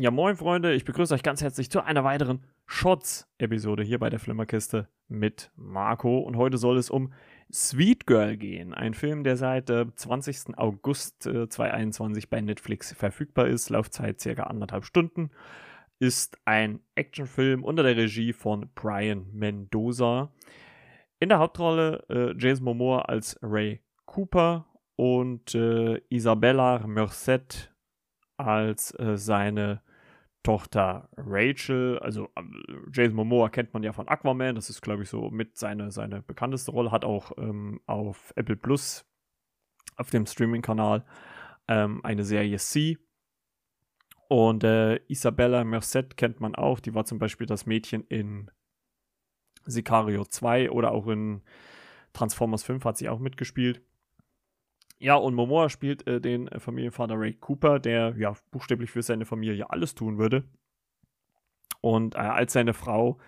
Ja, moin Freunde, ich begrüße euch ganz herzlich zu einer weiteren Shots-Episode hier bei der Flimmerkiste mit Marco. Und heute soll es um Sweet Girl gehen, ein Film, der seit äh, 20. August äh, 2021 bei Netflix verfügbar ist. Laufzeit circa anderthalb Stunden. Ist ein Actionfilm unter der Regie von Brian Mendoza. In der Hauptrolle äh, Jason Momoa als Ray Cooper und äh, Isabella Merced als äh, seine Tochter Rachel, also ähm, Jason Momoa kennt man ja von Aquaman, das ist, glaube ich, so mit seine, seine bekannteste Rolle, hat auch ähm, auf Apple Plus, auf dem Streaming-Kanal, ähm, eine Serie C. Und äh, Isabella Merced kennt man auch, die war zum Beispiel das Mädchen in Sicario 2 oder auch in Transformers 5 hat sie auch mitgespielt. Ja, und Momoa spielt äh, den äh, Familienvater Ray Cooper, der ja buchstäblich für seine Familie alles tun würde. Und äh, als seine Frau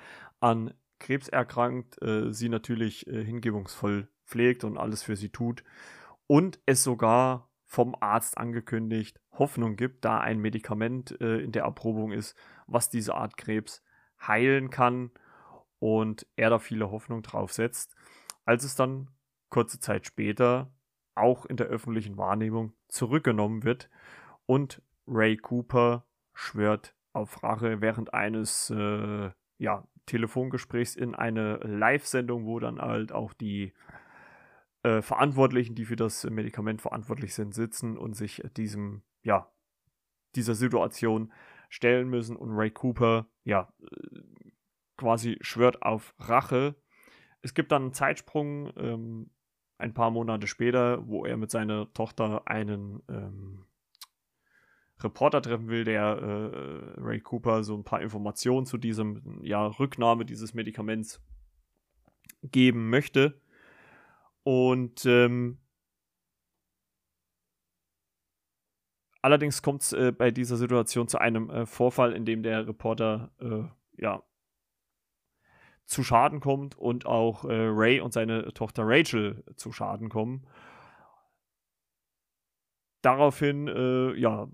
an Krebs erkrankt, äh, sie natürlich äh, hingebungsvoll pflegt und alles für sie tut. Und es sogar vom Arzt angekündigt Hoffnung gibt, da ein Medikament äh, in der Erprobung ist, was diese Art Krebs heilen kann. Und er da viele Hoffnung drauf setzt. Als es dann kurze Zeit später auch in der öffentlichen Wahrnehmung zurückgenommen wird. Und Ray Cooper schwört auf Rache während eines äh, ja, Telefongesprächs in eine Live-Sendung, wo dann halt auch die äh, Verantwortlichen, die für das Medikament verantwortlich sind, sitzen und sich diesem, ja, dieser Situation stellen müssen. Und Ray Cooper, ja, quasi schwört auf Rache. Es gibt dann einen Zeitsprung, ähm, ein paar Monate später, wo er mit seiner Tochter einen ähm, Reporter treffen will, der äh, Ray Cooper so ein paar Informationen zu diesem ja, Rücknahme dieses Medikaments geben möchte. Und ähm, allerdings kommt es äh, bei dieser Situation zu einem äh, Vorfall, in dem der Reporter äh, ja zu Schaden kommt und auch äh, Ray und seine Tochter Rachel zu Schaden kommen. Daraufhin, äh, ja,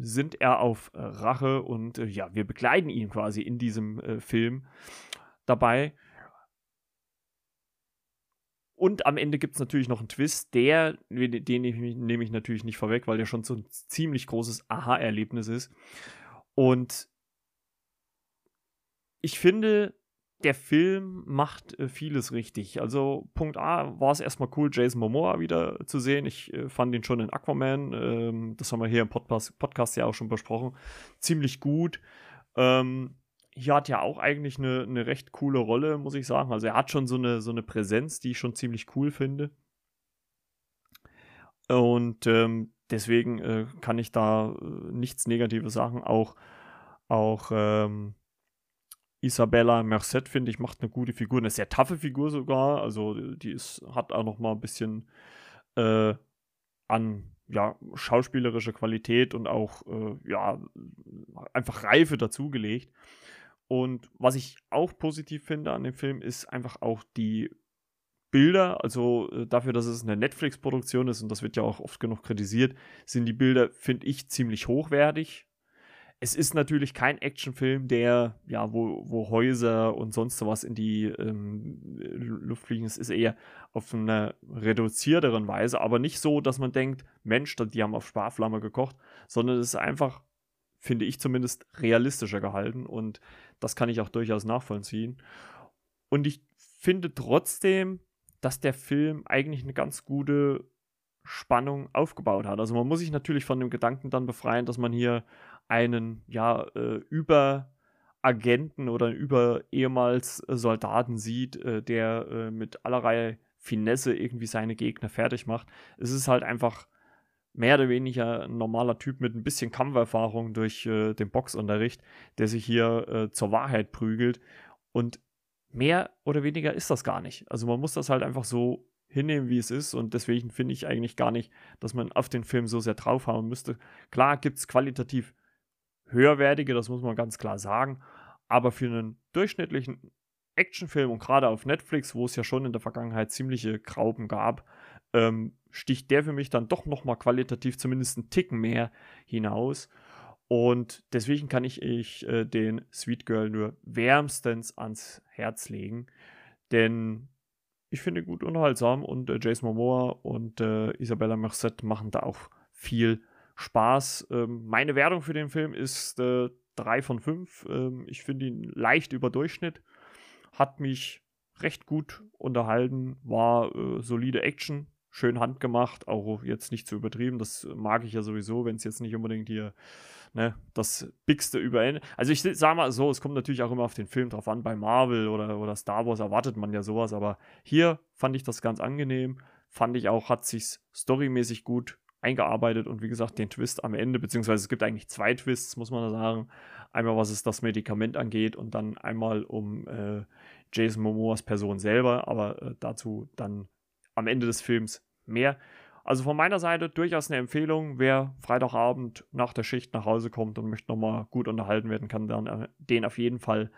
sind er auf Rache und äh, ja, wir begleiten ihn quasi in diesem äh, Film dabei. Und am Ende gibt es natürlich noch einen Twist, der, den nehme ich natürlich nicht vorweg, weil der schon so ein ziemlich großes Aha-Erlebnis ist. Und ich finde, der Film macht äh, vieles richtig. Also Punkt A war es erstmal cool, Jason Momoa wieder zu sehen. Ich äh, fand ihn schon in Aquaman, ähm, das haben wir hier im Podcast, Podcast, ja auch schon besprochen, ziemlich gut. Ähm, hier hat ja auch eigentlich eine, eine recht coole Rolle, muss ich sagen. Also er hat schon so eine, so eine Präsenz, die ich schon ziemlich cool finde. Und ähm, deswegen äh, kann ich da äh, nichts Negatives sagen. Auch, auch ähm, Isabella Merced, finde ich, macht eine gute Figur, eine sehr taffe Figur sogar. Also die ist, hat auch noch mal ein bisschen äh, an ja, schauspielerische Qualität und auch äh, ja, einfach Reife dazugelegt. Und was ich auch positiv finde an dem Film, ist einfach auch die Bilder, also äh, dafür, dass es eine Netflix-Produktion ist und das wird ja auch oft genug kritisiert, sind die Bilder, finde ich, ziemlich hochwertig es ist natürlich kein Actionfilm, der, ja, wo, wo Häuser und sonst was in die ähm, Luft fliegen. Es ist eher auf einer reduzierteren Weise, aber nicht so, dass man denkt, Mensch, die haben auf Sparflamme gekocht, sondern es ist einfach, finde ich zumindest, realistischer gehalten und das kann ich auch durchaus nachvollziehen. Und ich finde trotzdem, dass der Film eigentlich eine ganz gute Spannung aufgebaut hat. Also man muss sich natürlich von dem Gedanken dann befreien, dass man hier einen ja äh, über oder über ehemals Soldaten sieht, äh, der äh, mit allerlei Finesse irgendwie seine Gegner fertig macht. Es ist halt einfach mehr oder weniger ein normaler Typ mit ein bisschen Kampferfahrung durch äh, den Boxunterricht, der sich hier äh, zur Wahrheit prügelt. Und mehr oder weniger ist das gar nicht. Also man muss das halt einfach so hinnehmen, wie es ist. Und deswegen finde ich eigentlich gar nicht, dass man auf den Film so sehr drauf haben müsste. Klar gibt es qualitativ höherwertige, das muss man ganz klar sagen. Aber für einen durchschnittlichen Actionfilm und gerade auf Netflix, wo es ja schon in der Vergangenheit ziemliche Grauben gab, ähm, sticht der für mich dann doch nochmal qualitativ zumindest einen Ticken mehr hinaus. Und deswegen kann ich, ich äh, den Sweet Girl nur wärmstens ans Herz legen. Denn ich finde gut unterhaltsam und äh, Jason Momoa und äh, Isabella Merced machen da auch viel Spaß. Ähm, meine Wertung für den Film ist äh, 3 von 5. Ähm, ich finde ihn leicht über Durchschnitt. Hat mich recht gut unterhalten, war äh, solide Action, schön handgemacht, auch jetzt nicht zu übertrieben. Das mag ich ja sowieso, wenn es jetzt nicht unbedingt hier ne, das Bigste überall. Also ich sage mal so, es kommt natürlich auch immer auf den Film drauf an. Bei Marvel oder, oder Star Wars erwartet man ja sowas, aber hier fand ich das ganz angenehm. Fand ich auch, hat sich storymäßig gut eingearbeitet und wie gesagt, den Twist am Ende, beziehungsweise es gibt eigentlich zwei Twists, muss man sagen. Einmal, was es das Medikament angeht und dann einmal um äh, Jason Momoas Person selber, aber äh, dazu dann am Ende des Films mehr. Also von meiner Seite durchaus eine Empfehlung. Wer Freitagabend nach der Schicht nach Hause kommt und möchte nochmal gut unterhalten werden, kann dann äh, den auf jeden Fall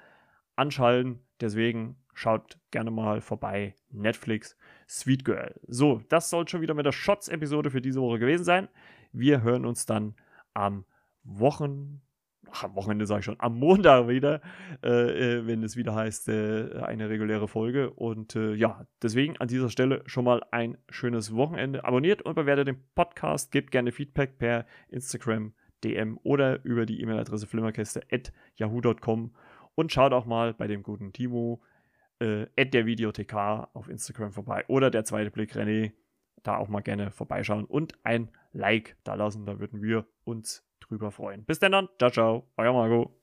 anschalten. Deswegen schaut gerne mal vorbei. Netflix, Sweet Girl. So, das soll schon wieder mit der Shots-Episode für diese Woche gewesen sein. Wir hören uns dann am Wochen ach, am Wochenende sage ich schon, am Montag wieder, äh, äh, wenn es wieder heißt, äh, eine reguläre Folge. Und äh, ja, deswegen an dieser Stelle schon mal ein schönes Wochenende. Abonniert und bewertet den Podcast, gebt gerne Feedback per Instagram, DM oder über die E-Mail-Adresse flimmerkäste.yahoo.com und schaut auch mal bei dem guten Timo äh, der Videothek auf Instagram vorbei oder der zweite Blick René da auch mal gerne vorbeischauen und ein Like da lassen, da würden wir uns drüber freuen. Bis dann, ciao, ciao, euer Marco.